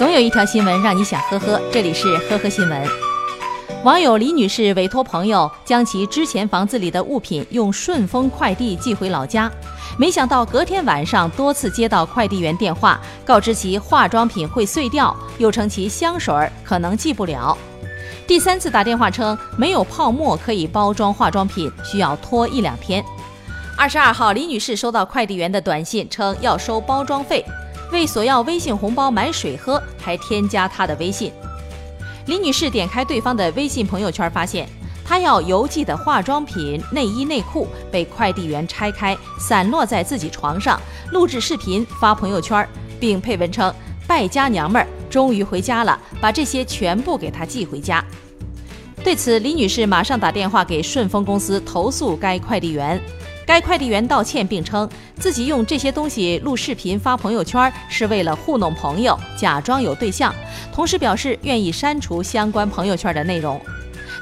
总有一条新闻让你想呵呵，这里是呵呵新闻。网友李女士委托朋友将其之前房子里的物品用顺丰快递寄回老家，没想到隔天晚上多次接到快递员电话，告知其化妆品会碎掉，又称其香水可能寄不了。第三次打电话称没有泡沫可以包装化妆品，需要拖一两天。二十二号，李女士收到快递员的短信，称要收包装费。为索要微信红包买水喝，还添加他的微信。李女士点开对方的微信朋友圈，发现她要邮寄的化妆品、内衣内裤被快递员拆开，散落在自己床上，录制视频发朋友圈，并配文称：“败家娘们儿终于回家了，把这些全部给她寄回家。”对此，李女士马上打电话给顺丰公司投诉该快递员。该快递员道歉，并称自己用这些东西录视频发朋友圈是为了糊弄朋友，假装有对象，同时表示愿意删除相关朋友圈的内容。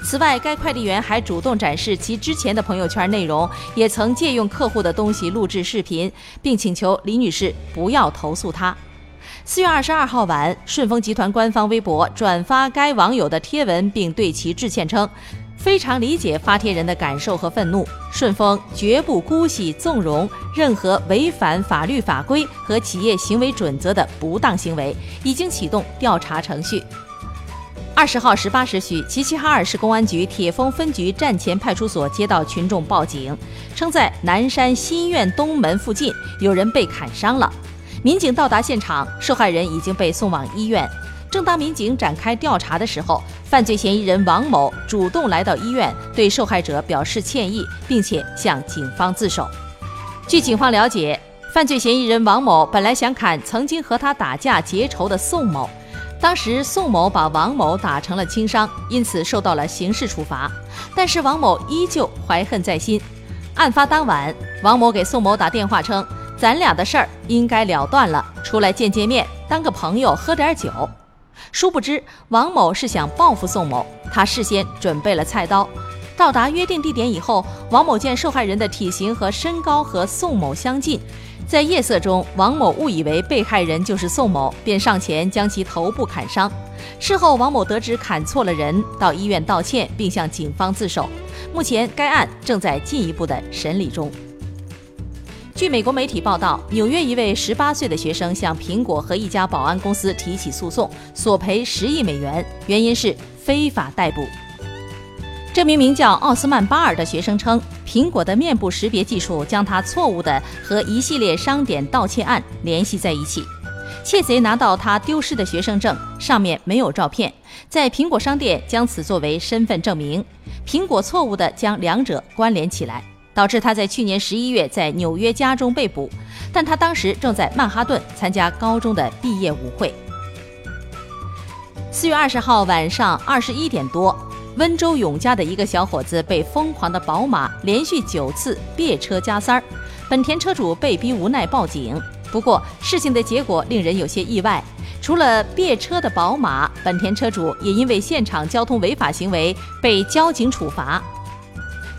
此外，该快递员还主动展示其之前的朋友圈内容，也曾借用客户的东西录制视频，并请求李女士不要投诉他。四月二十二号晚，顺丰集团官方微博转发该网友的贴文，并对其致歉称。非常理解发帖人的感受和愤怒，顺丰绝不姑息纵容任何违反法律法规和企业行为准则的不当行为，已经启动调查程序。二十号十八时许，齐齐哈尔市公安局铁峰分局站前派出所接到群众报警，称在南山新苑东门附近有人被砍伤了。民警到达现场，受害人已经被送往医院。正当民警展开调查的时候，犯罪嫌疑人王某主动来到医院，对受害者表示歉意，并且向警方自首。据警方了解，犯罪嫌疑人王某本来想砍曾经和他打架结仇的宋某，当时宋某把王某打成了轻伤，因此受到了刑事处罚。但是王某依旧怀恨在心。案发当晚，王某给宋某打电话称：“咱俩的事儿应该了断了，出来见见面，当个朋友，喝点酒。”殊不知，王某是想报复宋某，他事先准备了菜刀。到达约定地点以后，王某见受害人的体型和身高和宋某相近，在夜色中，王某误以为被害人就是宋某，便上前将其头部砍伤。事后，王某得知砍错了人，到医院道歉，并向警方自首。目前，该案正在进一步的审理中。据美国媒体报道，纽约一位十八岁的学生向苹果和一家保安公司提起诉讼，索赔十亿美元，原因是非法逮捕。这名名叫奥斯曼巴尔的学生称，苹果的面部识别技术将他错误地和一系列商店盗窃案联系在一起。窃贼拿到他丢失的学生证，上面没有照片，在苹果商店将此作为身份证明，苹果错误地将两者关联起来。导致他在去年十一月在纽约家中被捕，但他当时正在曼哈顿参加高中的毕业舞会。四月二十号晚上二十一点多，温州永嘉的一个小伙子被疯狂的宝马连续九次别车加塞儿，本田车主被逼无奈报警。不过事情的结果令人有些意外，除了别车的宝马，本田车主也因为现场交通违法行为被交警处罚。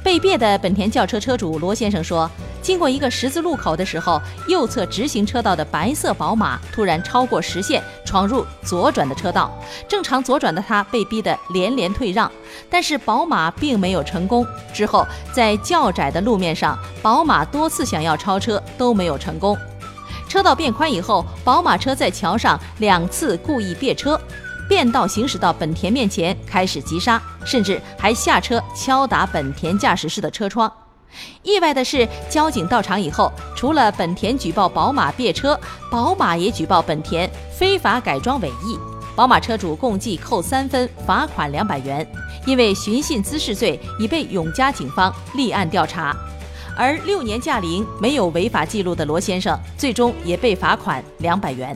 被别的本田轿车车主罗先生说，经过一个十字路口的时候，右侧直行车道的白色宝马突然超过实线，闯入左转的车道。正常左转的他被逼得连连退让，但是宝马并没有成功。之后在较窄的路面上，宝马多次想要超车都没有成功。车道变宽以后，宝马车在桥上两次故意别车。变道行驶到本田面前，开始急刹，甚至还下车敲打本田驾驶室的车窗。意外的是，交警到场以后，除了本田举报宝马别车，宝马也举报本田非法改装尾翼。宝马车主共计扣三分，罚款两百元。因为寻衅滋事罪，已被永嘉警方立案调查。而六年驾龄、没有违法记录的罗先生，最终也被罚款两百元。